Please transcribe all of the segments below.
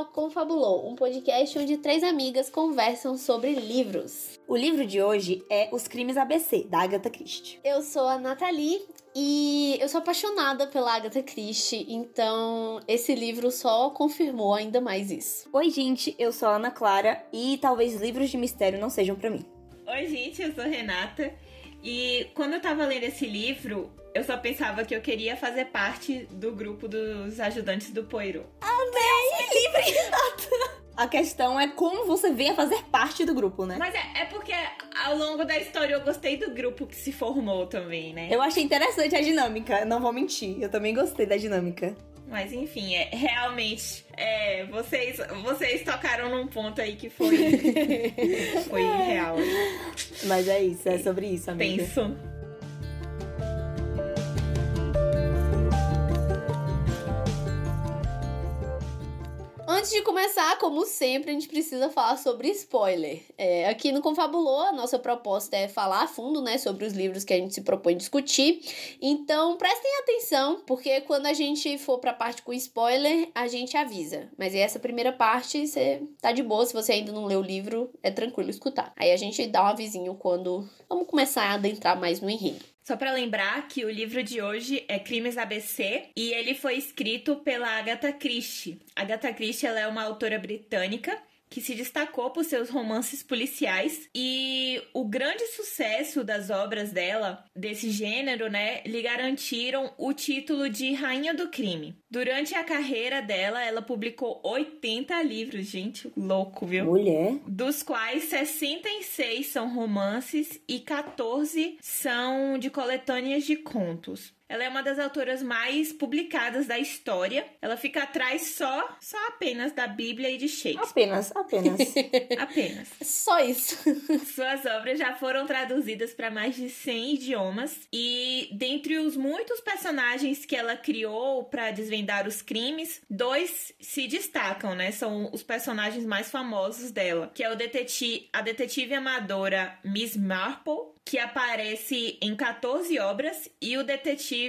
ao Confabulou, um podcast onde três amigas conversam sobre livros. O livro de hoje é Os Crimes ABC, da Agatha Christie. Eu sou a Nathalie e eu sou apaixonada pela Agatha Christie, então esse livro só confirmou ainda mais isso. Oi, gente, eu sou a Ana Clara e talvez livros de mistério não sejam para mim. Oi, gente, eu sou a Renata. E quando eu tava lendo esse livro, eu só pensava que eu queria fazer parte do grupo dos ajudantes do Poirot. Amei! Livre, Renata! A questão é como você venha fazer parte do grupo, né? Mas é, é porque ao longo da história eu gostei do grupo que se formou também, né? Eu achei interessante a dinâmica, não vou mentir. Eu também gostei da dinâmica. Mas enfim, é realmente é, vocês vocês tocaram num ponto aí que foi foi real. Mas é isso, é sobre isso, amiga. Penso. Antes de começar, como sempre, a gente precisa falar sobre spoiler. É, aqui no Confabulou, a nossa proposta é falar a fundo né, sobre os livros que a gente se propõe discutir. Então, prestem atenção, porque quando a gente for pra parte com spoiler, a gente avisa. Mas essa primeira parte, você tá de boa. Se você ainda não leu o livro, é tranquilo escutar. Aí a gente dá um avisinho quando vamos começar a adentrar mais no enredo. Só para lembrar que o livro de hoje é Crimes ABC e ele foi escrito pela Agatha Christie. Agatha Christie ela é uma autora britânica que se destacou por seus romances policiais e o grande sucesso das obras dela, desse gênero, né, lhe garantiram o título de Rainha do Crime. Durante a carreira dela, ela publicou 80 livros, gente, louco, viu? Mulher. Dos quais 66 são romances e 14 são de coletâneas de contos. Ela é uma das autoras mais publicadas da história. Ela fica atrás só, só apenas da Bíblia e de Shakespeare. Apenas, apenas. apenas. Só isso. Suas obras já foram traduzidas para mais de 100 idiomas e dentre os muitos personagens que ela criou para desvendar os crimes, dois se destacam, né? São os personagens mais famosos dela, que é o detetive, a detetive amadora Miss Marple, que aparece em 14 obras, e o detetive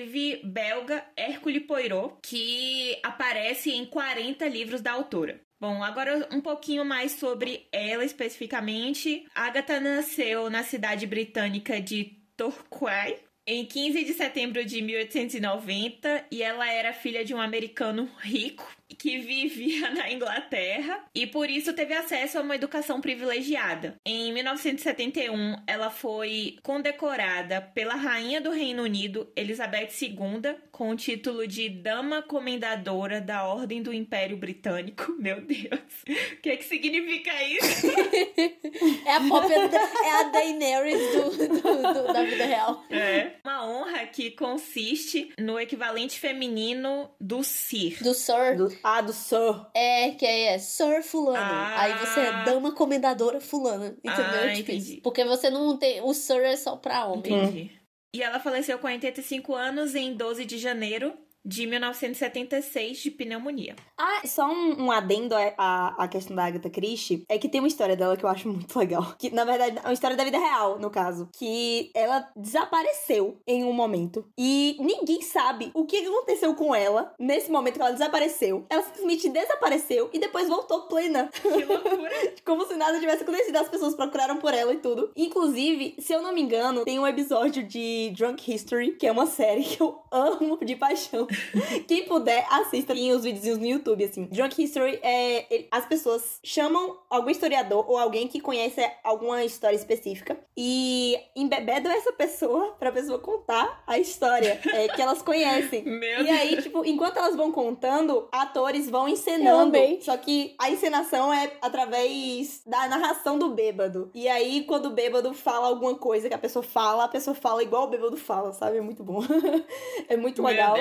belga Hercule Poirot, que aparece em 40 livros da autora. Bom, agora um pouquinho mais sobre ela especificamente. Agatha nasceu na cidade britânica de Torquay, em 15 de setembro de 1890 e ela era filha de um americano rico que vivia na Inglaterra e por isso teve acesso a uma educação privilegiada. Em 1971, ela foi condecorada pela rainha do Reino Unido, Elizabeth II, com o título de Dama Comendadora da Ordem do Império Britânico. Meu Deus, o que, é que significa isso? é a pop, é a Daenerys do, do, do, da vida real. É. Uma honra que consiste no equivalente feminino do Sir. Do Sir. Do, ah, do Sir. É, que aí é Sir Fulano. Ah. Aí você é dama comendadora fulana. Entendeu? Ah, tipo entendi. Porque você não tem. O Sir é só pra homem. Entendi. E ela faleceu com 85 anos em 12 de janeiro de 1976 de pneumonia. Ah, só um, um adendo à, à questão da Agatha Christie, é que tem uma história dela que eu acho muito legal. Que, na verdade, é uma história da vida real, no caso. Que ela desapareceu em um momento. E ninguém sabe o que aconteceu com ela nesse momento que ela desapareceu. Ela simplesmente desapareceu e depois voltou plena. Que loucura! Como se nada tivesse acontecido. As pessoas procuraram por ela e tudo. Inclusive, se eu não me engano, tem um episódio de Drunk History, que é uma série que eu amo de paixão. Quem puder, assista em os videozinhos no YouTube, assim. Drunk History é. ele- as pessoas chamam algum historiador ou alguém que conhece alguma história específica e embebedam essa pessoa pra pessoa contar a história é, que elas conhecem. Meu E aí, tipo, enquanto elas vão contando, atores vão encenando. Só que a encenação é através da narração do bêbado. E aí, quando o bêbado fala alguma coisa que a pessoa fala, a pessoa fala igual o bêbado fala, sabe? É muito bom. é muito legal.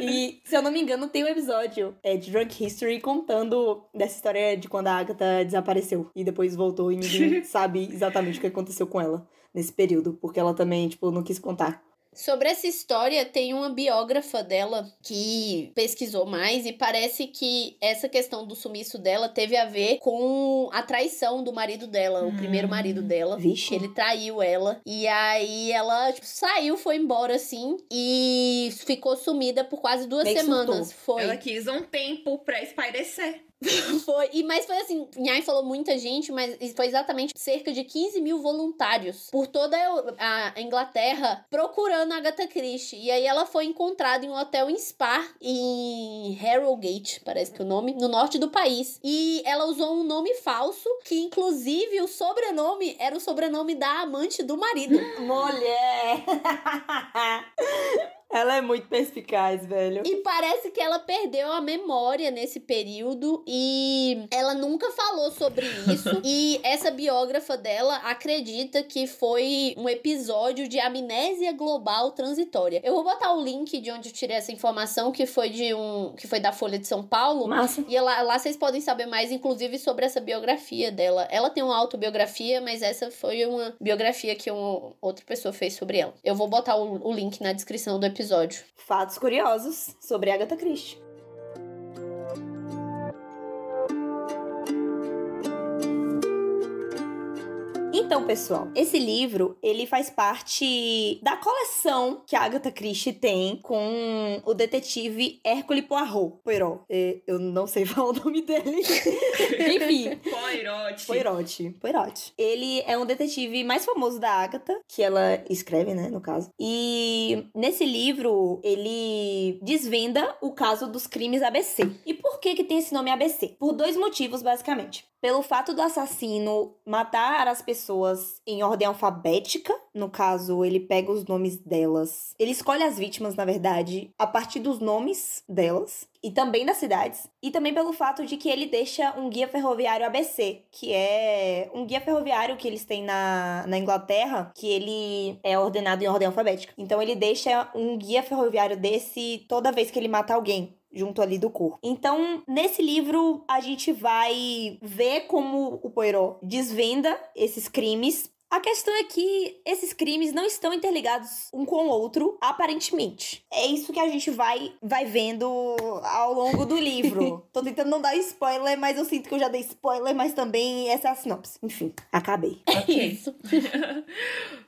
E, se eu não me engano, tem um episódio é, de Drunk History contando dessa história de quando a Agatha desapareceu. E depois voltou e ninguém sabe exatamente o que aconteceu com ela nesse período. Porque ela também, tipo, não quis contar. Sobre essa história, tem uma biógrafa dela que pesquisou mais e parece que essa questão do sumiço dela teve a ver com a traição do marido dela, o Hum. primeiro marido dela. Vixe. Ele traiu ela. E aí ela tipo, saiu, foi embora assim. E ficou sumida por quase duas que semanas. Foi. Ela quis um tempo pra espairecer. Foi, e, mas foi assim, Nhai falou muita gente, mas foi exatamente cerca de 15 mil voluntários por toda a Inglaterra procurando a Agatha Christie. E aí ela foi encontrada em um hotel em Spa, em Harrogate, parece que é o nome, no norte do país. E ela usou um nome falso, que inclusive o sobrenome era o sobrenome da amante do marido. Mulher! Ela é muito perspicaz, velho. E parece que ela perdeu a memória nesse período e ela nunca falou sobre isso. e essa biógrafa dela acredita que foi um episódio de amnésia global transitória. Eu vou botar o link de onde eu tirei essa informação, que foi de um. que foi da Folha de São Paulo. Massa. E lá, lá vocês podem saber mais, inclusive, sobre essa biografia dela. Ela tem uma autobiografia, mas essa foi uma biografia que uma outra pessoa fez sobre ela. Eu vou botar o, o link na descrição do episódio episódio. Fatos curiosos sobre Agatha Christie. Então, pessoal, esse livro, ele faz parte da coleção que a Agatha Christie tem com o detetive Hercule Poirot. Poirot. É, eu não sei falar o nome dele. Enfim. Poirot. Poirot. Poirot. Ele é um detetive mais famoso da Agatha, que ela escreve, né, no caso. E nesse livro, ele desvenda o caso dos crimes ABC. E por que que tem esse nome ABC? Por dois motivos, basicamente pelo fato do assassino matar as pessoas em ordem alfabética, no caso, ele pega os nomes delas. Ele escolhe as vítimas, na verdade, a partir dos nomes delas e também das cidades, e também pelo fato de que ele deixa um guia ferroviário ABC, que é um guia ferroviário que eles têm na, na Inglaterra, que ele é ordenado em ordem alfabética. Então ele deixa um guia ferroviário desse toda vez que ele mata alguém junto ali do corpo. Então, nesse livro, a gente vai ver como o Poirot desvenda esses crimes a questão é que esses crimes não estão interligados um com o outro, aparentemente. É isso que a gente vai, vai vendo ao longo do livro. Tô tentando não dar spoiler, mas eu sinto que eu já dei spoiler, mas também essa é a sinopse. Enfim, acabei. É isso.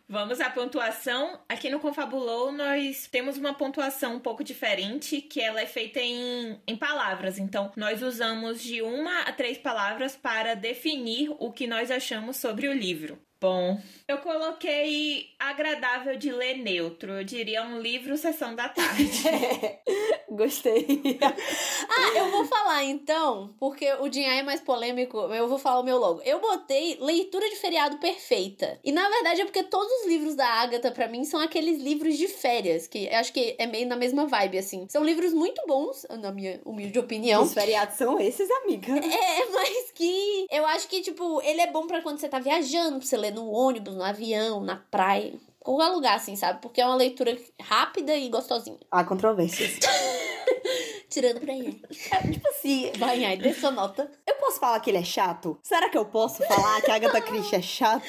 Vamos à pontuação. Aqui no Confabulou, nós temos uma pontuação um pouco diferente, que ela é feita em, em palavras. Então, nós usamos de uma a três palavras para definir o que nós achamos sobre o livro. Bom, eu coloquei agradável de ler neutro. Eu diria um livro sessão da tarde. Gostei. ah, eu vou falar então, porque o Dinha é mais polêmico, eu vou falar o meu logo. Eu botei leitura de feriado perfeita. E na verdade é porque todos os livros da Agatha para mim são aqueles livros de férias, que acho que é meio na mesma vibe assim. São livros muito bons, na minha humilde opinião. Os feriados são esses, amiga. É, mas que eu acho que tipo, ele é bom para quando você tá viajando, pra você ler ler no ônibus, no avião, na praia, qualquer lugar, assim, sabe? Porque é uma leitura rápida e gostosinha. Há controvérsias. Tirando pra ele. É, tipo assim. Vai, aí, dê sua nota. Eu posso falar que ele é chato? Será que eu posso falar que a Agatha Christie é chato?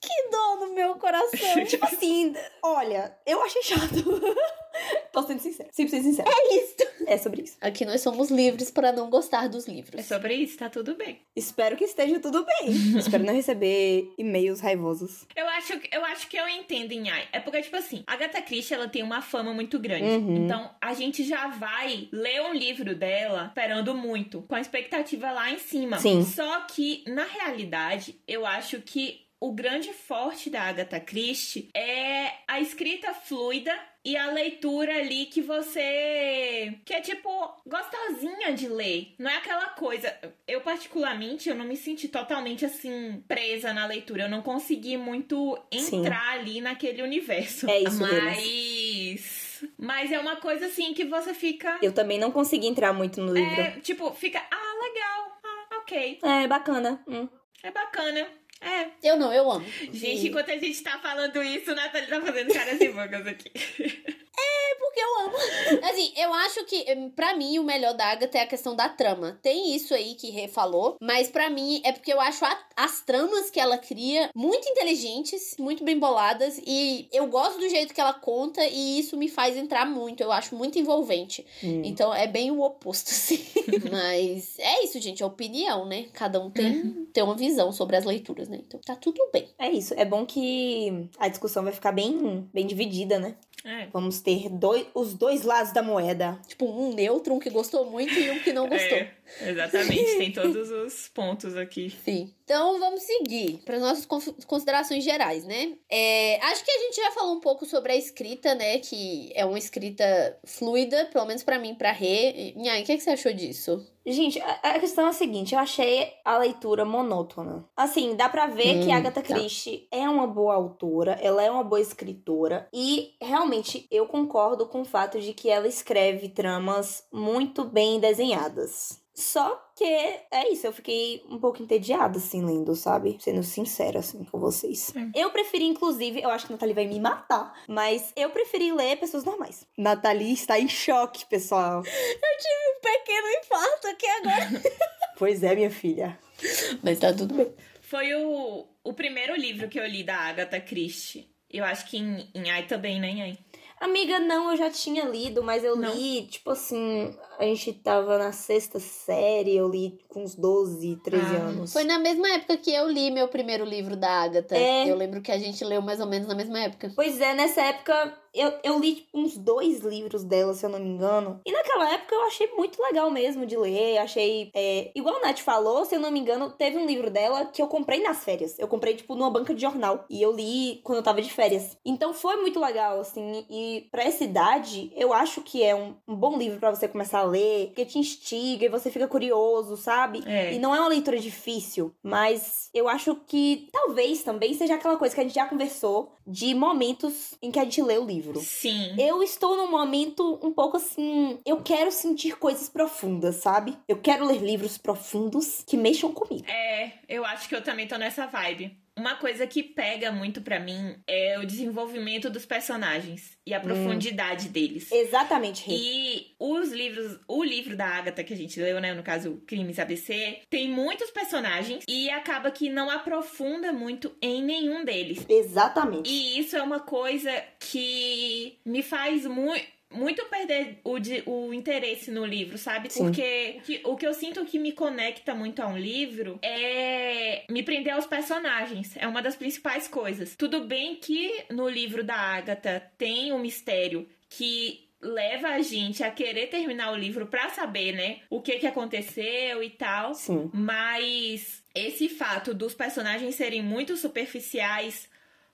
Que dor no meu coração. tipo assim, olha, eu achei chato. Tô sendo sincera. Sempre sendo sincera. É isso. É sobre isso. Aqui nós somos livres para não gostar dos livros. É sobre isso, tá tudo bem. Espero que esteja tudo bem. Espero não receber e-mails raivosos. Eu acho, eu acho que eu entendo, Nhai. É porque, tipo assim, a Agatha Christie, ela tem uma fama muito grande. Uhum. Então, a gente já vai ler um livro dela esperando muito, com a expectativa lá em cima. Sim. Só que, na realidade, eu acho que o grande forte da Agatha Christie é a escrita fluida e a leitura ali que você que é tipo gostosinha de ler. Não é aquela coisa, eu particularmente eu não me senti totalmente assim presa na leitura. Eu não consegui muito entrar Sim. ali naquele universo. É isso Mas mesmo. mas é uma coisa assim que você fica Eu também não consegui entrar muito no livro. É, tipo, fica, ah, legal. Ah, OK. É bacana. Hum. É bacana. É. Eu não, eu amo. Gente, enquanto a gente tá falando isso, Nathalie tá fazendo caras e bocas aqui. É, porque eu amo. Assim, eu acho que, para mim, o melhor da Agatha é a questão da trama. Tem isso aí que Rê falou, mas para mim é porque eu acho a, as tramas que ela cria muito inteligentes, muito bem boladas, e eu gosto do jeito que ela conta, e isso me faz entrar muito. Eu acho muito envolvente. Hum. Então é bem o oposto, assim. mas é isso, gente, é opinião, né? Cada um tem, uhum. tem uma visão sobre as leituras, né? Então tá tudo bem. É isso. É bom que a discussão vai ficar bem, bem dividida, né? É. Vamos ter dois, os dois lados da moeda. Tipo, um neutro, um que gostou muito e um que não gostou. É. Exatamente, tem todos os pontos aqui. Sim. Então vamos seguir para as nossas considerações gerais, né? É, acho que a gente já falou um pouco sobre a escrita, né? Que é uma escrita fluida, pelo menos para mim, para Rê. Nhai, o que, é que você achou disso? Gente, a, questão é a seguinte, eu achei a leitura monótona. Assim, dá pra ver hum, que Agatha tá. Christie tá. é uma boa autora, ela é uma boa escritora e realmente eu concordo com o fato de que ela escreve tramas muito bem desenhadas. Só que é isso, eu fiquei um pouco entediada, assim, lendo, sabe? Sendo sincera, assim, com vocês. Eu preferi, inclusive, eu acho que a Nathalie vai me matar, mas eu preferi ler Pessoas Normais. Nathalie está em choque, pessoal. Eu tive um pequeno infarto aqui agora. pois é, minha filha. Mas tá tudo bem. Foi o, o primeiro livro que eu li da Agatha Christie. Eu acho que em, em Ai também, né, Ai? Amiga, não, eu já tinha lido, mas eu não. li, tipo assim, a gente tava na sexta série, eu li com uns 12, 13 ah, anos. Foi na mesma época que eu li meu primeiro livro da Agatha. É. Eu lembro que a gente leu mais ou menos na mesma época. Pois é, nessa época eu, eu li uns dois livros dela, se eu não me engano. E naquela época eu achei muito legal mesmo de ler. Achei. É, igual a Nath falou, se eu não me engano, teve um livro dela que eu comprei nas férias. Eu comprei, tipo, numa banca de jornal. E eu li quando eu tava de férias. Então foi muito legal, assim. E pra essa idade, eu acho que é um, um bom livro para você começar a ler. Porque te instiga e você fica curioso, sabe? É. E não é uma leitura difícil. Mas eu acho que talvez também seja aquela coisa que a gente já conversou de momentos em que a gente lê o livro livro. Sim. Eu estou num momento um pouco assim. Eu quero sentir coisas profundas, sabe? Eu quero ler livros profundos que mexam comigo. É, eu acho que eu também tô nessa vibe. Uma coisa que pega muito para mim é o desenvolvimento dos personagens e a hum. profundidade hum. deles. Exatamente. E os livros, o livro da Agatha que a gente leu, né, no caso Crimes ABC, tem muitos personagens e acaba que não aprofunda muito em nenhum deles. Exatamente. E isso é uma coisa que me faz muito muito perder o, de, o interesse no livro, sabe? Sim. Porque o que, o que eu sinto que me conecta muito a um livro é me prender aos personagens. É uma das principais coisas. Tudo bem que no livro da Agatha tem um mistério que leva a gente a querer terminar o livro para saber, né, o que que aconteceu e tal. Sim. Mas esse fato dos personagens serem muito superficiais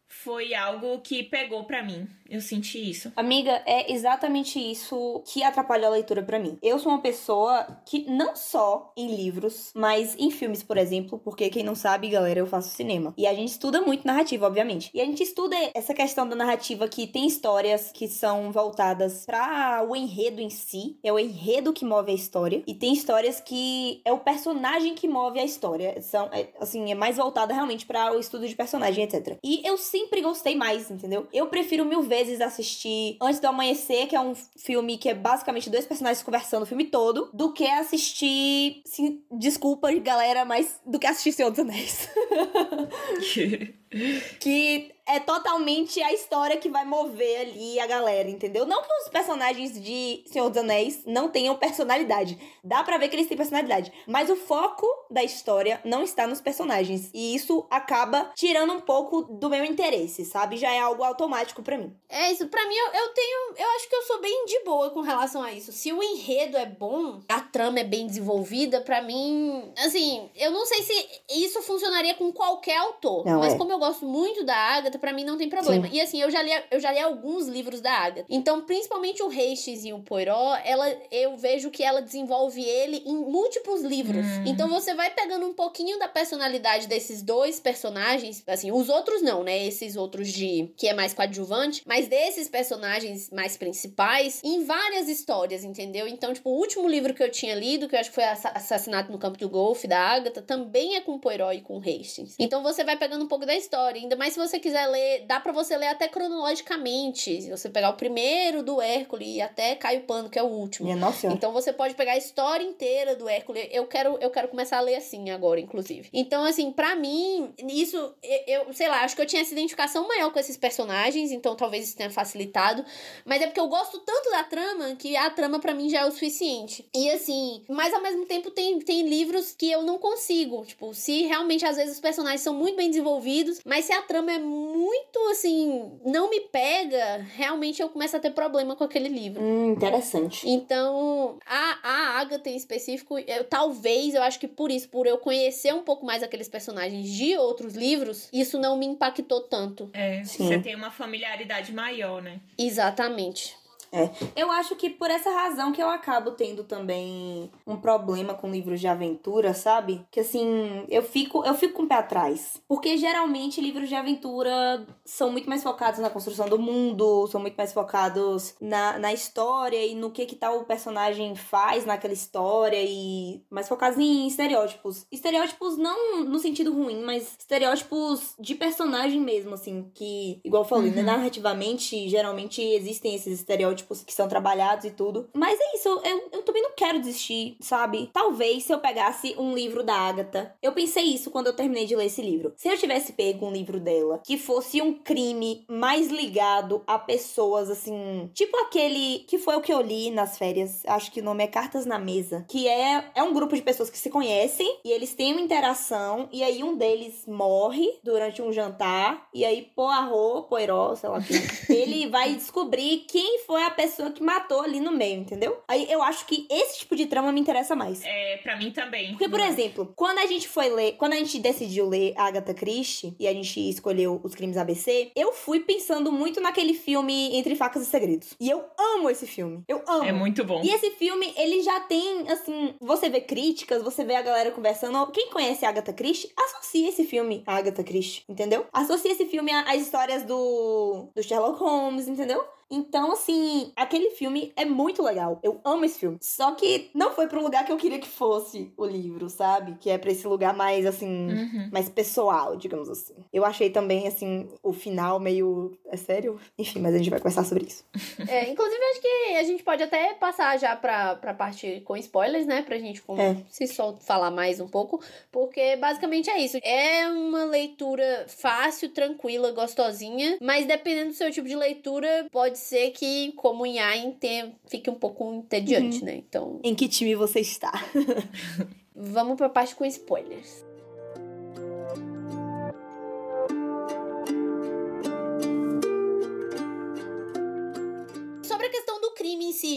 foi algo que pegou para mim. Eu senti isso. Amiga, é exatamente isso que atrapalhou a leitura para mim. Eu sou uma pessoa que não só em livros, mas em filmes, por exemplo, porque quem não sabe, galera, eu faço cinema. E a gente estuda muito narrativa, obviamente. E a gente estuda essa questão da narrativa que tem histórias que são voltadas para o enredo em si, é o enredo que move a história, e tem histórias que é o personagem que move a história. São é, assim, é mais voltada realmente para o estudo de personagem, etc. E eu sempre gostei mais, entendeu? Eu prefiro mil vezes assistir Antes do Amanhecer, que é um filme que é basicamente dois personagens conversando o filme todo, do que assistir. Sim, desculpa, galera, mas do que assistir Senhor dos Anéis. que é totalmente a história que vai mover ali a galera, entendeu? Não que os personagens de Senhor dos Anéis não tenham personalidade. Dá para ver que eles têm personalidade. Mas o foco da história não está nos personagens. E isso acaba tirando um pouco do meu interesse, sabe? Já é algo automático para mim. É isso. para mim, eu, eu tenho. Eu acho que eu sou bem de boa com relação a isso. Se o enredo é bom, a trama é bem desenvolvida, para mim. Assim, eu não sei se isso funcionaria com qualquer autor. Não, mas é. como eu gosto muito da Agatha, Agatha, para mim não tem problema. Sim. E assim, eu já li, eu já li alguns livros da Agatha. Então, principalmente o Hastings e o Poirot, ela, eu vejo que ela desenvolve ele em múltiplos livros. Hum. Então você vai pegando um pouquinho da personalidade desses dois personagens, assim, os outros não, né? Esses outros de que é mais coadjuvante, mas desses personagens mais principais em várias histórias, entendeu? Então, tipo, o último livro que eu tinha lido, que eu acho que foi Assassinato no Campo do Golfe da Agatha, também é com Poirot e com Hastings. Então você vai pegando um pouco da história, ainda mais se você quiser ler, dá para você ler até cronologicamente. Se você pegar o primeiro do Hércules e até Caio Pano, que é o último. Nossa. Então você pode pegar a história inteira do Hércules. Eu quero, eu quero começar a ler assim agora, inclusive. Então, assim, para mim, isso, eu, sei lá, acho que eu tinha essa identificação maior com esses personagens, então talvez isso tenha facilitado. Mas é porque eu gosto tanto da trama que a trama para mim já é o suficiente. E assim, mas ao mesmo tempo tem, tem livros que eu não consigo. Tipo, se realmente às vezes os personagens são muito bem desenvolvidos, mas se a trama é muito muito assim, não me pega, realmente eu começo a ter problema com aquele livro. Hum, interessante. Então, a, a Agatha em específico, eu, talvez, eu acho que por isso, por eu conhecer um pouco mais aqueles personagens de outros livros, isso não me impactou tanto. É, Sim. você tem uma familiaridade maior, né? Exatamente. É. Eu acho que por essa razão que eu acabo tendo também um problema com livros de aventura, sabe? Que assim, eu fico, eu fico com o pé atrás. Porque geralmente livros de aventura são muito mais focados na construção do mundo, são muito mais focados na, na história e no que que tal o personagem faz naquela história e mais focados em estereótipos. Estereótipos não no sentido ruim, mas estereótipos de personagem mesmo, assim, que, igual eu falei, né, Uhum. narrativamente, geralmente existem esses estereótipos que são trabalhados e tudo. Mas é isso, eu, eu também não quero desistir, sabe? Talvez se eu pegasse um livro da Agatha. Eu pensei isso quando eu terminei de ler esse livro. Se eu tivesse pego um livro dela que fosse um crime mais ligado a pessoas, assim. Tipo aquele que foi o que eu li nas férias. Acho que o nome é Cartas na Mesa. Que é, é um grupo de pessoas que se conhecem e eles têm uma interação. E aí um deles morre durante um jantar. E aí Poirot, Poirot, sei lá quem, ele vai descobrir quem foi a pessoa que matou ali no meio, entendeu? Aí eu acho que esse tipo de trama me interessa mais. É, pra mim também. Porque, por exemplo, quando a gente foi ler, quando a gente decidiu ler Agatha Christie e a gente escolheu os crimes ABC, eu fui pensando muito naquele filme Entre Facas e Segredos. E eu amo esse filme. Eu amo. É muito bom. E esse filme, ele já tem, assim, você vê críticas, você vê a galera conversando. Quem conhece Agatha Christie, associa esse filme a Agatha Christie, entendeu? Associa esse filme às histórias do, do Sherlock Holmes, entendeu? Então, assim, aquele filme é muito legal. Eu amo esse filme. Só que não foi pro lugar que eu queria que fosse o livro, sabe? Que é pra esse lugar mais, assim, Uhum. mais pessoal, digamos assim. Eu achei também, assim, o final meio. É sério? Enfim, mas a gente vai conversar sobre isso. É, inclusive, acho que a gente pode até passar já pra, pra parte com spoilers, né? Pra gente com- É. se só falar mais um pouco. Porque basicamente é isso. É uma leitura fácil, tranquila, gostosinha. Mas dependendo do seu tipo de leitura, pode ser que, como em tenha- fique um pouco entediante, né? Então, Em que time você está? vamos pra parte com spoilers.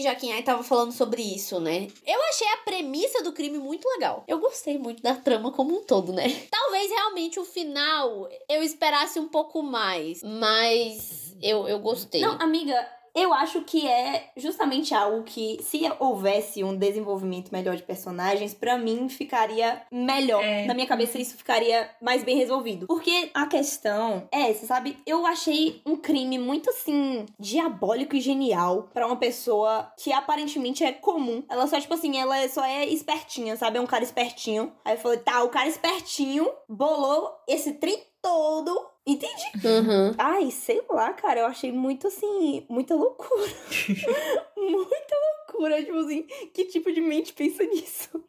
Crime em si, já que Ai tava falando sobre isso, né? Eu achei a premissa do crime muito legal. Eu gostei muito da trama como um todo, né? Talvez realmente o final eu esperasse um pouco mais, mas eu, eu gostei. Não, amiga, eu acho que é justamente algo que, se houvesse um desenvolvimento melhor de personagens, pra mim ficaria melhor. É. Na minha cabeça, isso ficaria mais bem resolvido. Porque a questão é essa, sabe? Eu achei um crime muito assim, diabólico e genial pra uma pessoa que aparentemente é comum. Ela só, tipo assim, ela só é espertinha, sabe? É um cara espertinho. Aí eu falei, tá, o cara espertinho bolou esse trem todo. Entendi. Uhum. Ai, sei lá, cara, eu achei muito assim, muita loucura. muita loucura, tipo assim, que tipo de mente pensa nisso?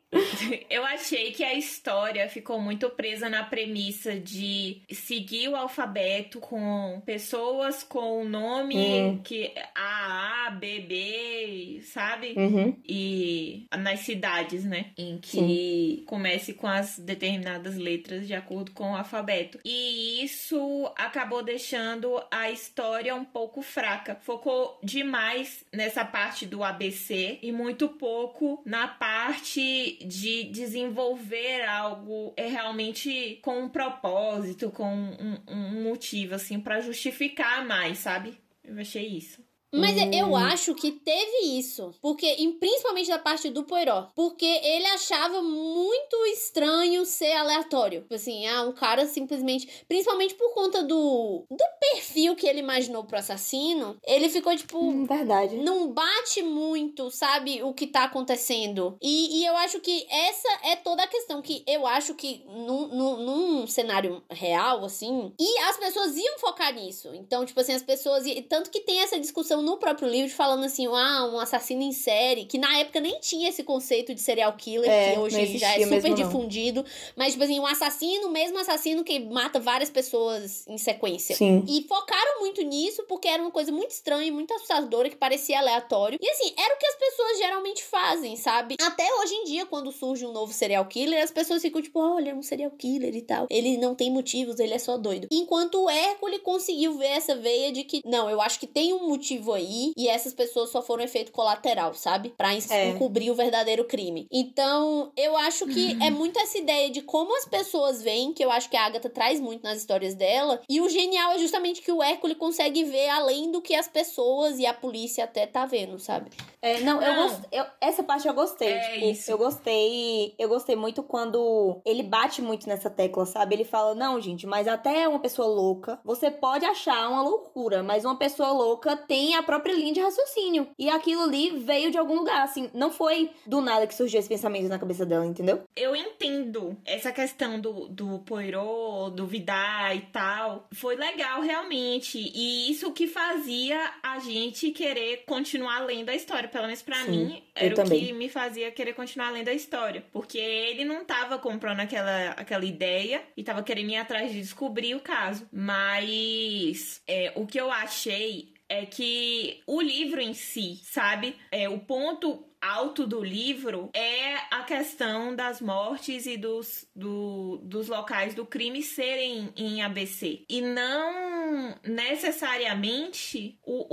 Eu achei que a história ficou muito presa na premissa de seguir o alfabeto com pessoas com o nome Hum. que A, A, B, B, sabe? Uhum. E nas cidades, né? Em que comece com as determinadas letras de acordo com o alfabeto. E isso acabou deixando a história um pouco fraca. Focou demais nessa parte do ABC e muito pouco na parte de desenvolver algo é realmente com um propósito, com um, um motivo, assim, pra justificar mais, sabe? Eu achei isso. Mas Hum. eu acho que teve isso. Porque, em- principalmente da parte do Poirot. Porque ele achava muito estranho ser aleatório. Tipo assim, ah, um cara simplesmente. Principalmente por conta do. do perfil que ele imaginou pro assassino. Ele ficou tipo. Hum, verdade. Não bate muito, sabe, o que tá acontecendo. E, e eu acho que essa é toda a questão. Que eu acho que num, num, num cenário real, assim. E as pessoas iam focar nisso. Então, tipo assim, as pessoas. i- Tanto que tem essa discussão no próprio livro falando assim, ah, um assassino em série, que na época nem tinha esse conceito de serial killer, É, que hoje já é super mesmo, não. difundido. Mas, tipo assim, um assassino, mesmo assassino que mata várias pessoas em sequência. Sim. E focaram muito nisso porque era uma coisa muito estranha e muito assustadora que parecia aleatório. E assim, era o que as pessoas geralmente fazem, sabe? Até hoje em dia, quando surge um novo serial killer, as pessoas ficam tipo, olha, é um serial killer e tal. Ele não tem motivos, ele é só doido. Enquanto o Hércules conseguiu ver essa veia de que, não, eu acho que tem um motivo aí e essas pessoas só foram efeito colateral, sabe? Pra É. encobrir o verdadeiro crime. Então, eu acho que Uhum. é muito essa ideia de como as pessoas veem, que eu acho que a Agatha traz muito nas histórias dela. E o genial é justamente que o Hércules consegue ver além do que as pessoas e a polícia até tá vendo, sabe? É, não, eu Não. gost... eu- essa parte eu gostei. É tipo, isso. Eu gostei. Eu gostei muito quando ele bate muito nessa tecla, sabe? Ele fala: não, gente, mas até uma pessoa louca, você pode achar uma loucura, mas uma pessoa louca tem a própria linha de raciocínio. E aquilo ali veio de algum lugar, assim. Não foi do nada que surgiu esse pensamento na cabeça dela, entendeu? Eu entendo essa questão do, do Poirot, do Vidar e tal. Foi legal, realmente. E isso que fazia a gente querer continuar lendo a história. Pelo menos pra Sim, mim, era o também. que me fazia querer continuar lendo a história. Porque ele não tava comprando aquela, aquela ideia e tava querendo ir atrás de descobrir o caso. Mas é, o que eu achei é que o livro em si, sabe? É, o ponto alto do livro é a questão das mortes e dos, do- dos locais do crime serem em ABC. E não necessariamente o,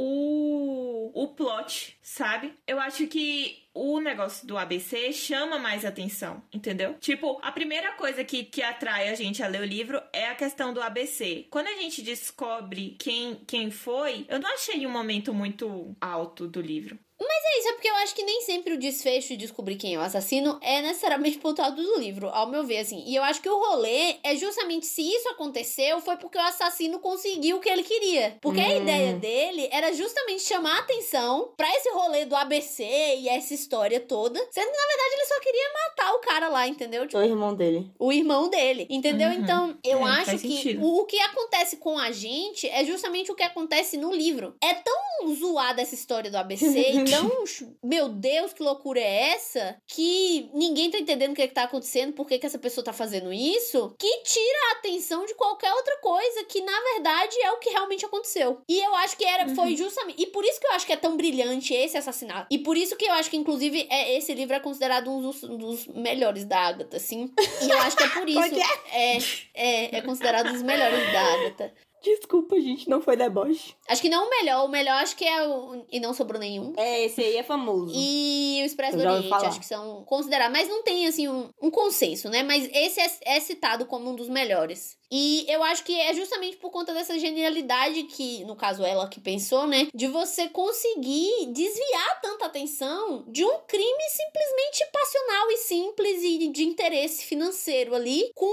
o, o plot, sabe? Eu acho que o negócio do ABC chama mais atenção, entendeu? Tipo, a primeira coisa que, que atrai a gente a ler o livro é a questão do ABC. Quando a gente descobre quem, quem foi, eu não achei um momento muito alto do livro. É isso, é porque eu acho que nem sempre o desfecho de descobrir quem é o assassino é necessariamente pontuado do livro, ao meu ver, assim. E eu acho que o rolê é justamente se isso aconteceu, foi porque o assassino conseguiu o que ele queria. Porque a Hum. ideia dele era justamente chamar a atenção pra esse rolê do ABC e essa história toda, sendo que na verdade ele só queria matar o cara lá, entendeu? Tipo, O irmão dele. o irmão dele, entendeu? Uhum. Então, eu É, acho que o, o que acontece com a gente é justamente o que acontece no livro. É tão zoada essa história do ABC ch- meu Deus, que loucura é essa? Que ninguém tá entendendo o que, é que tá acontecendo, por que, que essa pessoa tá fazendo isso, que tira a atenção de qualquer outra coisa que na verdade é o que realmente aconteceu. E eu acho que era foi justamente, e por isso que eu acho que é tão brilhante esse assassinato. E por isso que eu acho que inclusive é esse livro é considerado um dos, um dos melhores da Agatha, assim. E eu acho que é por isso. Como é É, é, é considerado um dos melhores da Agatha. Desculpa, gente, não foi deboche. Acho que não o melhor, o melhor acho que é o. E não sobrou nenhum. É, esse aí é famoso. E o Expresso do Oriente, acho que são considerados. Mas não tem, assim, um, um consenso, né? Mas esse é, é citado como um dos melhores. E eu acho que é justamente por conta dessa genialidade que, no caso, ela que pensou, né? De você conseguir desviar tanta atenção de um crime simplesmente passional e simples e de interesse financeiro ali com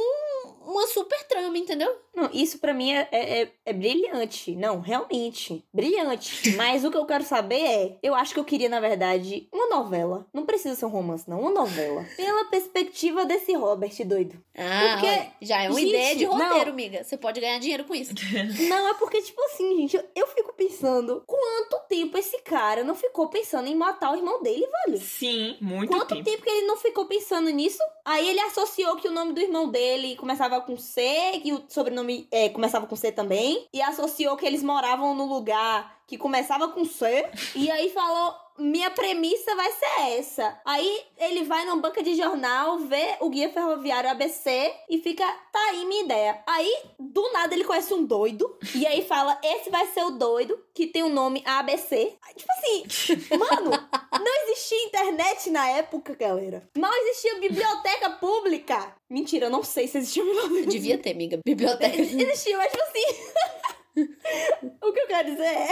uma super trama, entendeu? Não, isso pra mim é, é, é- é brilhante. Não, realmente. Brilhante. Mas o que eu quero saber é. Eu acho que eu queria, na verdade, uma novela. Não precisa ser um romance, não. Uma novela. Pela perspectiva desse Robert doido. Ah, Porque, olha, já é uma gente, ideia de roteiro, não. amiga. Você pode ganhar dinheiro com isso. Não, é porque, tipo assim, gente, eu, eu fico pensando quanto tempo esse cara não ficou pensando em matar o irmão dele, velho. Sim, muito Quanto tempo. tempo que ele não ficou pensando nisso? Aí ele associou que o nome do irmão dele começava com C, que o sobrenome é, começava com C também. E associou que eles moravam no lugar que começava com C. E aí falou: minha premissa vai ser essa. Aí ele vai numa banca de jornal, vê o guia ferroviário ABC e fica, tá aí minha ideia. Aí, do nada, ele conhece um doido. E aí fala: esse vai ser o doido que tem o nome ABC. Aí, Tipo assim, mano, não existia internet na época, galera. Mal existia biblioteca pública. Mentira, eu não sei se existia biblioteca. Devia ter, amiga. Biblioteca. Existia, mas tipo assim. o que eu quero dizer é.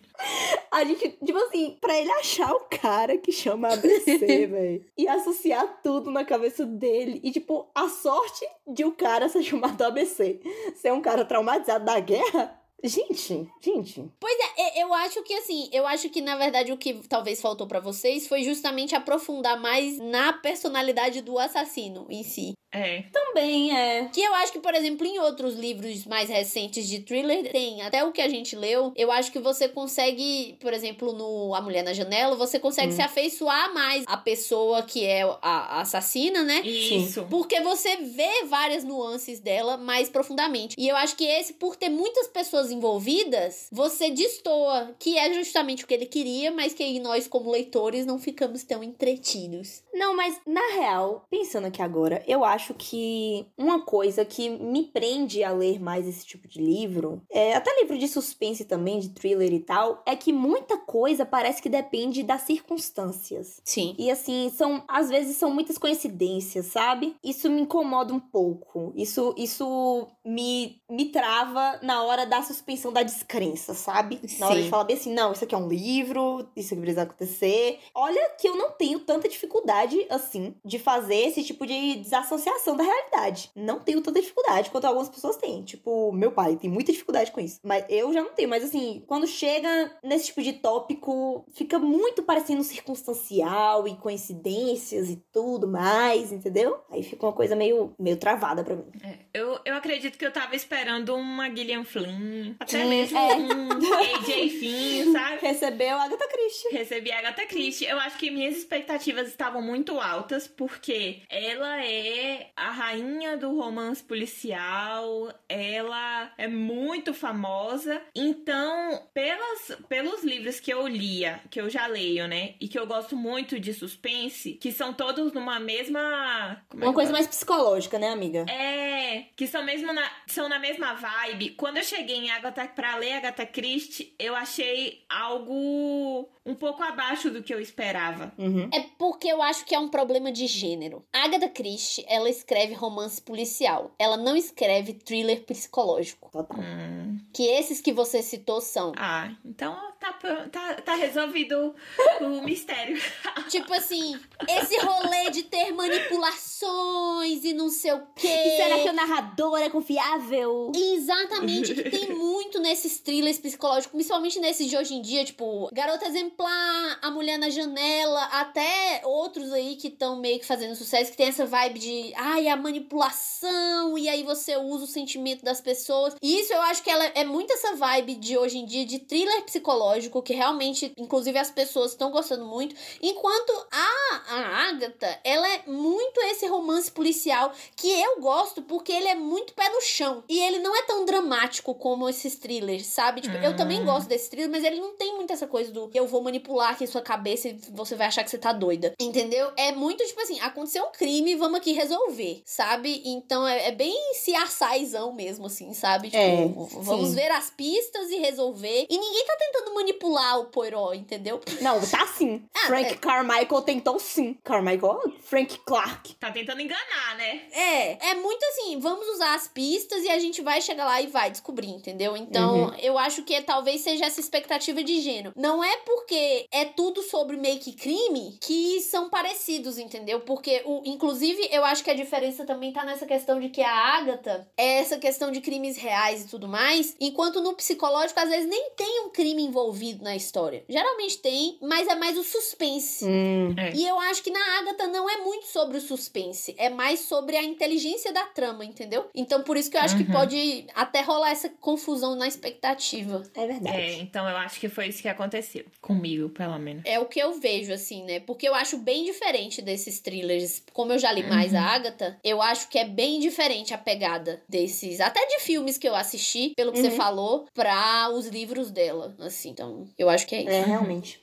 A gente, tipo assim, pra ele achar o cara que chama ABC, velho. E associar tudo na cabeça dele. E, tipo, a sorte de o cara ser chamado ABC ser um cara traumatizado da guerra. Gente, gente. Pois é, eu acho que assim, eu acho que na verdade o que talvez faltou pra vocês foi justamente aprofundar mais na personalidade do assassino em si. É. Também é. Que eu acho que, por exemplo, em outros livros mais recentes de thriller, tem até o que a gente leu, eu acho que você consegue, por exemplo, no A Mulher na Janela, você consegue Hum. se afeiçoar mais à pessoa que é a a assassina, né? Isso. Porque você vê várias nuances dela mais profundamente. E eu acho que esse, por ter muitas pessoas envolvidas, você destoa, que é justamente o que ele queria, mas que aí nós, como leitores, não ficamos tão entretidos. Não, mas na real, pensando aqui agora, eu acho que uma coisa que me prende a ler mais esse tipo de livro, é, até livro de suspense também, de thriller e tal, é que muita coisa parece que depende das circunstâncias. Sim. E assim, são às vezes são muitas coincidências, sabe? Isso me incomoda um pouco. Isso isso me, me trava na hora da suspensão da descrença, sabe? Na hora de falar bem assim, não, isso aqui é um livro, isso aqui precisa acontecer. Olha que eu não tenho tanta dificuldade assim de fazer esse tipo de desassociação da realidade. Não tenho tanta dificuldade quanto algumas pessoas têm. Tipo, meu pai tem muita dificuldade com isso. Mas eu já não tenho. Mas assim, quando chega nesse tipo de tópico, fica muito parecendo circunstancial e coincidências e tudo mais, entendeu? Aí fica uma coisa meio, meio travada pra mim. É, eu, eu acredito que eu tava esperando uma Gillian Flynn, até Hum, mesmo é. um AJ Finn, sabe? Recebeu a Agatha Christie. Recebi a Agatha Christie. Eu acho que minhas expectativas estavam muito altas, porque ela é a rainha do romance policial, ela é muito famosa. Então, pelas, pelos livros que eu lia, que eu já leio, né? E que eu gosto muito de suspense, que são todos numa mesma. como é Uma coisa mais psicológica, né, amiga? é, que são mesmo na, são na mesma vibe. Quando eu cheguei em Agatha pra ler Agatha Christie, eu achei algo um pouco abaixo do que eu esperava. Uhum. É porque eu acho que é um problema de gênero. Agatha Christie, ela escreve romance policial. Ela não escreve thriller psicológico. Total. Hum, Que esses que você citou são. ah, então tá, tá, tá resolvido o mistério. Tipo assim, esse rolê de ter manipulações e não sei o quê. E será que o narrador é confiável? Exatamente, que tem muito nesses thrillers psicológicos, principalmente nesses de hoje em dia, tipo, Garota Exemplar, A Mulher na Janela, até outros aí que estão meio que fazendo sucesso, que tem essa vibe de, ai, a manipulação, e aí você usa o sentimento das pessoas. E isso eu acho que ela é muito essa vibe de hoje em dia, de thriller psicológico, que realmente, inclusive, as pessoas estão gostando muito. Enquanto a, a Agatha, ela é muito esse romance policial que eu gosto porque ele é muito pé no chão. E ele não é tão dramático como esses thrillers, sabe? Tipo, eu também Hum. gosto desse thriller, mas ele não tem muito essa coisa do eu vou manipular aqui sua cabeça e você vai achar que você tá doida. Entendeu? É muito tipo assim, aconteceu um crime, vamos aqui resolver, sabe? Então é, é bem CSIzão mesmo, assim, sabe? Tipo, É, vamos sim. ver as pistas e resolver. E ninguém tá tentando manipular o Poirot, entendeu? Não, tá sim. Ah, Frank é. Carmichael tentou sim. Carmichael? Frank Clark. Tá tentando enganar, né? É, é muito assim, vamos usar as pistas e a gente vai chegar lá e vai descobrir, entendeu? Então, Uhum. eu acho que talvez seja essa expectativa de gênero. Não é porque é tudo sobre meio que crime que são parecidos, entendeu? Porque, o, inclusive, eu acho que a diferença também tá nessa questão de que a Agatha é essa questão de crimes reais e tudo mais, enquanto no psicológico, às vezes, nem tem um crime envolvido na história. Geralmente tem, mas é mais o suspense. Hum. E eu acho que na Agatha não é muito sobre o suspense, é mais sobre a inteligência da trama, entendeu? Então por isso que eu acho que Uhum. pode até rolar essa confusão na expectativa. É verdade. É, então eu acho que foi isso que aconteceu. Comigo, pelo menos. É o que eu vejo, assim, né? Porque eu acho bem diferente desses thrillers. Como eu já li mais a Agatha, eu acho que é bem diferente a pegada desses. Até de filmes que eu assisti, pelo que você Uhum. falou, pra os livros dela. Assim, então eu acho que é isso. É, realmente.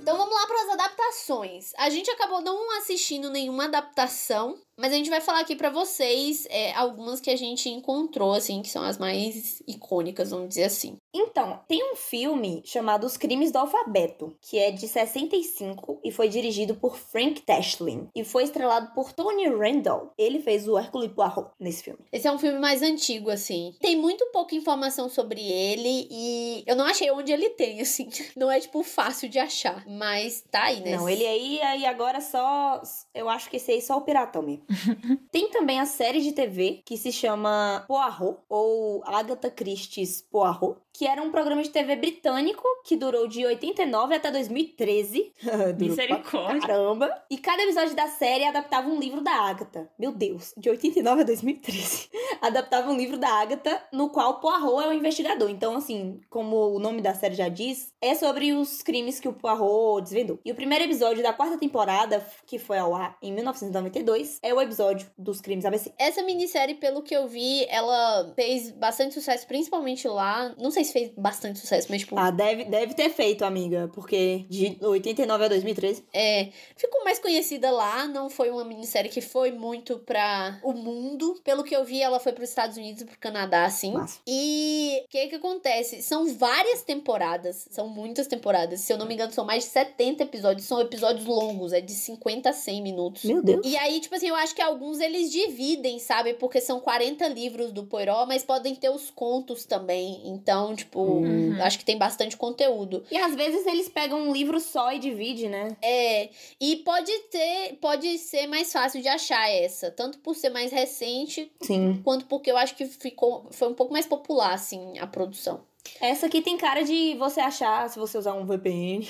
Então vamos lá para as adaptações. A gente acabou não assistindo nenhuma adaptação, mas a gente vai falar aqui para vocês é, algumas que a gente encontrou, assim, que são as mais icônicas, vamos dizer assim. Então, tem um filme chamado Os Crimes do Alfabeto, que é de 65 e foi dirigido por Frank Tashlin. E foi estrelado por Tony Randall. Ele fez o Hercule Poirot nesse filme. Esse é um filme mais antigo, assim. Tem muito pouca informação sobre ele e eu não achei onde ele tem, assim. Não é, tipo, fácil de achar. Mas tá aí, né? Não, ele aí, aí agora só. Eu acho que esse aí é só o Piratão mesmo. Tem também a série de TV que se chama Poirot, ou Agatha Christie's Poirot, que era um programa de TV britânico que durou de 89 até 2013. Durou Misericórdia. Caramba! E cada episódio da série adaptava um livro da Agatha. Meu Deus, de 89 a 2013. adaptava um livro da Agatha, no qual Poirot é o investigador. Então, assim, como o nome da série já diz, é sobre os crimes que o Poirot desvendou. E o primeiro episódio da quarta temporada, que foi ao ar em 1992, é o episódio dos crimes ABC. Essa minissérie, pelo que eu vi, ela fez bastante sucesso, principalmente lá. Não sei se fez bastante sucesso, mas, tipo, Ah, deve, deve ter feito, amiga, porque de 89 a 2013. é. Ficou mais conhecida lá. Não foi uma minissérie que foi muito pra o mundo. Pelo que eu vi, ela foi pros Estados Unidos e pro Canadá, assim. Massa. E o que que acontece? São várias temporadas, são muitas temporadas. Se eu não me engano, são mais de 70 episódios. São episódios longos, é de 50 a 100 minutos. Meu Deus. E aí, tipo assim, eu acho que alguns eles dividem, sabe? Porque são 40 livros do Poirot, mas podem ter os contos também. Então, tipo, Uhum. acho que tem bastante conteúdo. E às vezes eles pegam um livro só e dividem, né? É, e pode ter, pode ser mais fácil de achar essa, tanto por ser mais recente, Sim. quanto porque eu acho que ficou, foi um pouco mais popular, assim, a produção. Essa aqui tem cara de você achar, se você usar um VPN.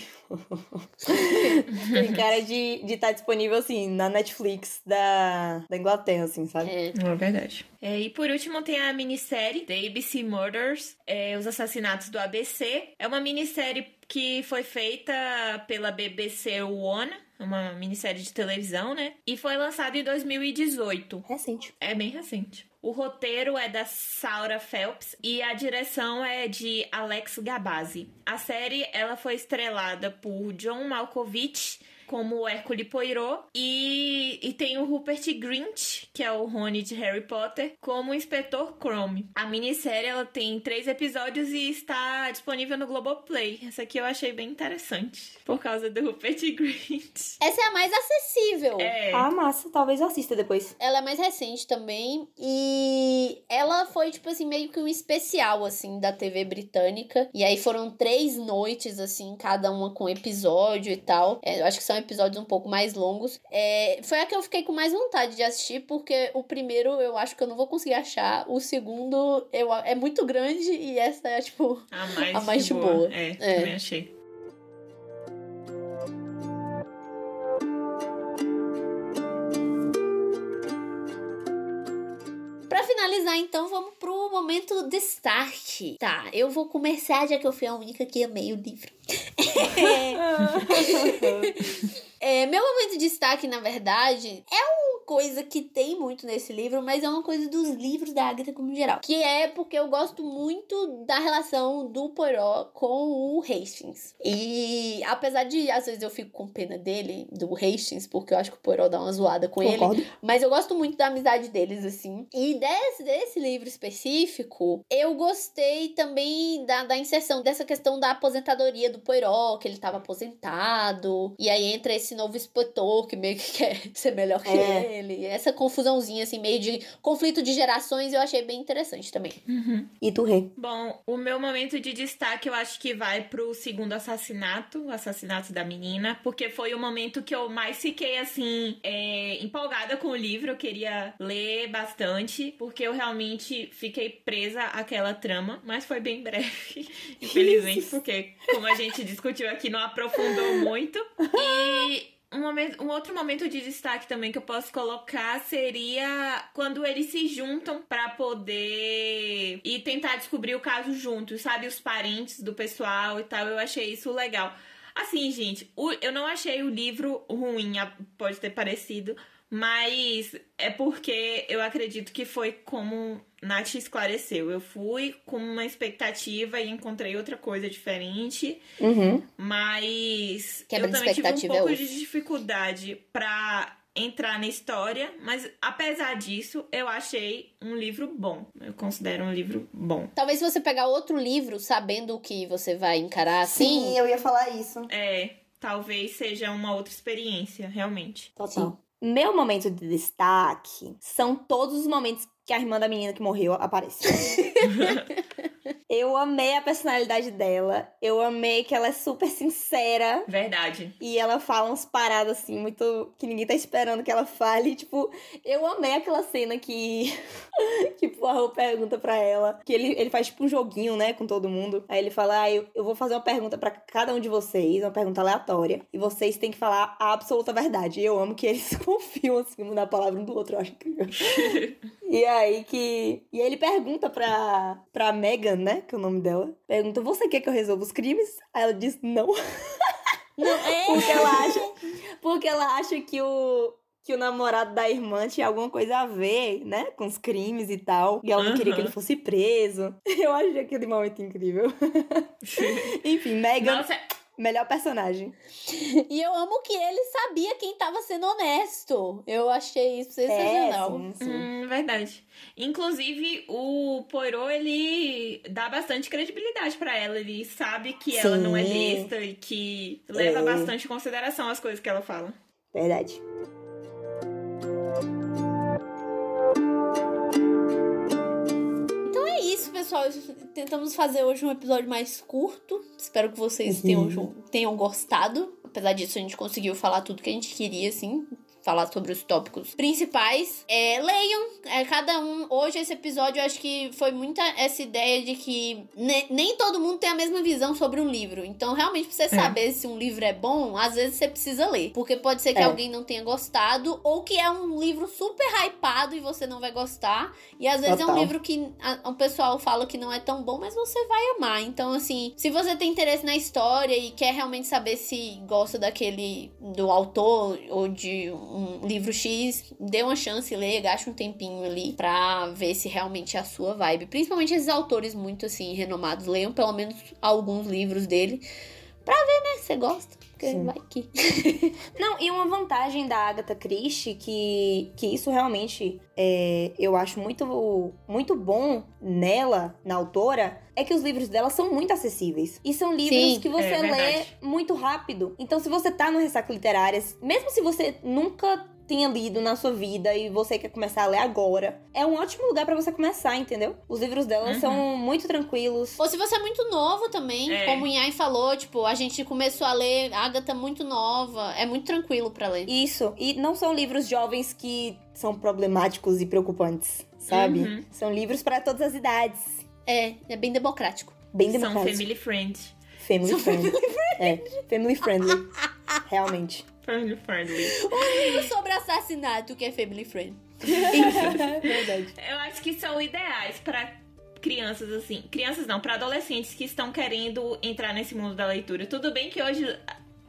tem cara de estar disponível, assim, na Netflix da, da Inglaterra, assim, sabe? É. É verdade. É, e por último tem a minissérie The ABC Murders, é, Os Assassinatos do ABC. É uma minissérie que foi feita pela BBC One, uma minissérie de televisão, né? E foi lançada em 2018. Recente. É bem recente. O roteiro é da Saura Phelps e a direção é de Alex Gabazzi. A série ela foi estrelada por John Malkovich como Hercule Poirot e, e tem o Rupert Grint, que é o Rony de Harry Potter, como o Inspetor Crumb. A minissérie ela tem três episódios e está disponível no Globoplay. Essa aqui eu achei bem interessante, por causa do Rupert Grint. Essa é a mais acessível. É, Ah, massa. Talvez eu assista depois. Ela é mais recente também e ela foi tipo assim meio que um especial assim da TV britânica e aí foram três noites assim cada uma com episódio e tal. É, eu acho que são episódios um pouco mais longos. É, foi a que eu fiquei com mais vontade de assistir porque o primeiro eu acho que eu não vou conseguir achar, o segundo eu, é muito grande e essa é tipo a mais, a mais de boa. É, É. também achei. Pra finalizar, então, vamos pro momento destaque. Tá, eu vou começar, já que eu fui a única que amei o livro. É, meu momento de destaque, na verdade, é coisa que tem muito nesse livro, mas é uma coisa dos livros da Agatha como geral. Que é porque eu gosto muito da relação do Poirot com o Hastings. E apesar de, às vezes, eu fico com pena dele, do Hastings, porque eu acho que o Poirot dá uma zoada com ele. Concordo. Mas eu gosto muito da amizade deles, assim. E desse, desse livro específico, eu gostei também da, da inserção dessa questão da aposentadoria do Poirot, que ele tava aposentado. E aí entra esse novo inspetor que meio que quer ser melhor que É. ele. Essa confusãozinha, assim, meio de conflito de gerações, eu achei bem interessante também. E tu, Rê? Bom, o meu momento de destaque eu acho que vai pro segundo assassinato, o assassinato da menina, porque foi o momento que eu mais fiquei assim, é, empolgada com o livro. Eu queria ler bastante, porque eu realmente fiquei presa àquela trama, mas foi bem breve, infelizmente, porque como a gente discutiu aqui, não aprofundou muito. E um, momento, um outro momento de destaque também que eu posso colocar seria quando eles se juntam pra poder e tentar descobrir o caso juntos, sabe? Os parentes do pessoal e tal. Eu achei isso legal. Assim, gente, o- eu não achei o livro ruim, pode ter parecido, mas é porque eu acredito que foi como Nath esclareceu. Eu fui com uma expectativa e encontrei outra coisa diferente. Uhum. Mas Quebra eu também tive um é pouco osso. de dificuldade pra entrar na história, mas apesar disso, eu achei um livro bom. Eu considero um livro bom. Talvez se você pegar outro livro, sabendo o que você vai encarar assim. eu ia falar isso. É, talvez seja uma outra experiência, realmente. Total. Meu momento de destaque são todos os momentos que a irmã da menina que morreu aparece. Eu amei a personalidade dela. Eu amei que ela é super sincera. Verdade. E ela fala uns paradas assim, muito. que ninguém tá esperando que ela fale. Tipo, eu amei aquela cena que. que Poirot pergunta pra ela. Que ele, ele faz tipo um joguinho, né, com todo mundo. Aí ele fala: ah, eu, eu vou fazer uma pergunta pra cada um de vocês, uma pergunta aleatória. E vocês têm que falar a absoluta verdade. E eu amo que eles confiam, assim, na palavra um do outro. Eu acho incrível. e aí que. E aí ele pergunta pra, pra Megan, né? Que é o nome dela. Pergunta: Você quer que eu resolva os crimes? Aí ela diz: Não. Não, é. Porque ela acha, porque ela acha que o, que o namorado da irmã tinha alguma coisa a ver, né? Com os crimes e tal. E ela não queria que ele fosse preso. Eu achei aquele momento incrível. Enfim, Megan. Nossa, Melhor personagem. E eu amo que ele sabia quem tava sendo honesto. Eu achei isso sensacional. É, sim, sim. Hum, verdade. Inclusive, o Poirot, ele dá bastante credibilidade pra ela. Ele sabe que ela não é Sim. besta e que leva É. bastante em consideração as coisas que ela fala. Verdade. Pessoal. Tentamos fazer hoje um episódio mais curto. Espero que vocês tenham, tenham gostado. Apesar disso, a gente conseguiu falar tudo que a gente queria, assim. Falar sobre os tópicos principais. É, leiam, é, cada um. Hoje, esse episódio, eu acho que foi muita essa ideia de que ne- nem todo mundo tem a mesma visão sobre um livro. Então, realmente, pra você saber se um livro é bom, às vezes você precisa ler. Porque pode ser que É. alguém não tenha gostado, ou que é um livro super hypado e você não vai gostar. E às vezes é um Total. livro que a- o pessoal fala que não é tão bom, mas você vai amar. Então, assim, se você tem interesse na história e quer realmente saber se gosta daquele do autor ou de um livro X, dê uma chance, leia, gaste um tempinho ali pra ver se realmente é a sua vibe. Principalmente esses autores muito assim renomados, leiam pelo menos alguns livros dele pra ver, né, se você gosta. Porque Sim. vai que. Não, e uma vantagem da Agatha Christie, que, que isso realmente é, eu acho muito, muito bom nela, na autora, é que os livros dela são muito acessíveis. E são livros Sim, que você é lê verdade. muito rápido. Então, se você tá no Ressaca Literária, mesmo se você nunca tenha lido na sua vida e você quer começar a ler agora, é um ótimo lugar pra você começar, entendeu? Os livros dela Uhum. são muito tranquilos. Ou se você é muito novo também, É. como o Inhai falou, tipo, a gente começou a ler Agatha muito nova, é muito tranquilo pra ler. Isso. E não são livros jovens que são problemáticos e preocupantes, sabe? Uhum. São livros pra todas as idades. É, é bem democrático. Bem São democráticos. family friend. Family friendly. é, family friendly. Realmente. Family friendly. Livro sobre assassinato que é family friend. Verdade. Eu acho que são ideais pra crianças assim, crianças não, pra adolescentes que estão querendo entrar nesse mundo da leitura. Tudo bem que hoje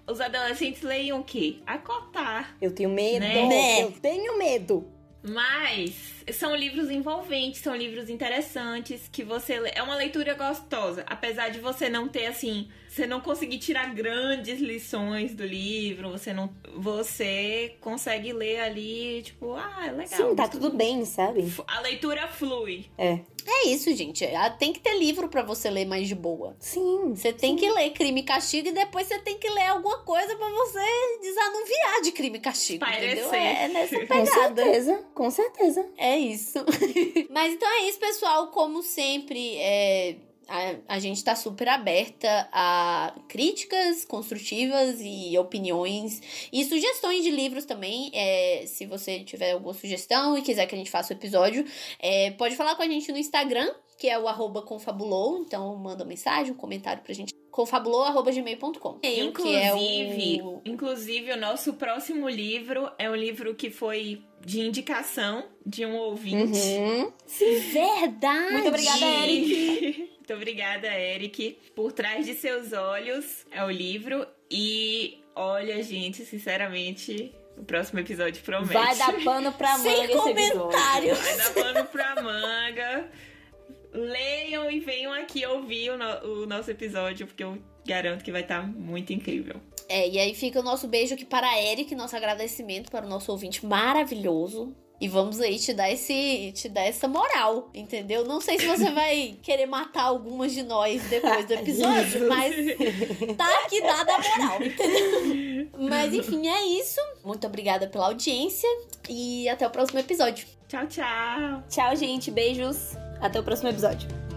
os adolescentes leiam o quê? Acotar. Eu tenho medo. Né? Eu tenho medo. Mas são livros envolventes, são livros interessantes que você lê. É uma leitura gostosa, apesar de você não ter assim, você não conseguir tirar grandes lições do livro, você não, você consegue ler ali tipo, ah, é legal. Sim, tá tudo bem, sabe? A leitura flui. É. É isso, gente. Ah, Tem que ter livro pra você ler mais de boa. Sim. Você tem que ler Crime e Castigo e depois você tem que ler alguma coisa pra você desanuviar de Crime e Castigo, Espairecer. entendeu? É nessa Com pegada. certeza, com certeza. É isso. Mas então é isso, pessoal. Como sempre, é, a, a gente tá super aberta a críticas construtivas e opiniões e sugestões de livros também. É, se você tiver alguma sugestão e quiser que a gente faça o episódio, é, pode falar com a gente no Instagram, que é o arroba confabulou. Então manda mensagem, um comentário pra gente. confabulou.gmail.com Inclusive, que é o... inclusive, o nosso próximo livro é um livro que foi de indicação de um ouvinte. Uhum. Verdade! Muito obrigada, Eric. Muito obrigada, Eric. Por trás de seus olhos é o livro. E olha, gente, sinceramente, o próximo episódio promete. Vai dar pano pra manga Sem esse episódio. comentários. Vai dar pano pra manga. Leiam e venham aqui ouvir o, no- o nosso episódio, porque eu garanto que vai estar muito incrível. É, e aí fica o nosso beijo aqui para a Eric, nosso agradecimento para o nosso ouvinte maravilhoso. E vamos aí te dar esse, te dar essa moral, entendeu? Não sei se você vai querer matar algumas de nós depois do episódio, mas tá aqui dada a moral, entendeu? Mas enfim, é isso. Muito obrigada pela audiência e até o próximo episódio. Tchau, tchau! Tchau, gente. Beijos. Até o próximo episódio.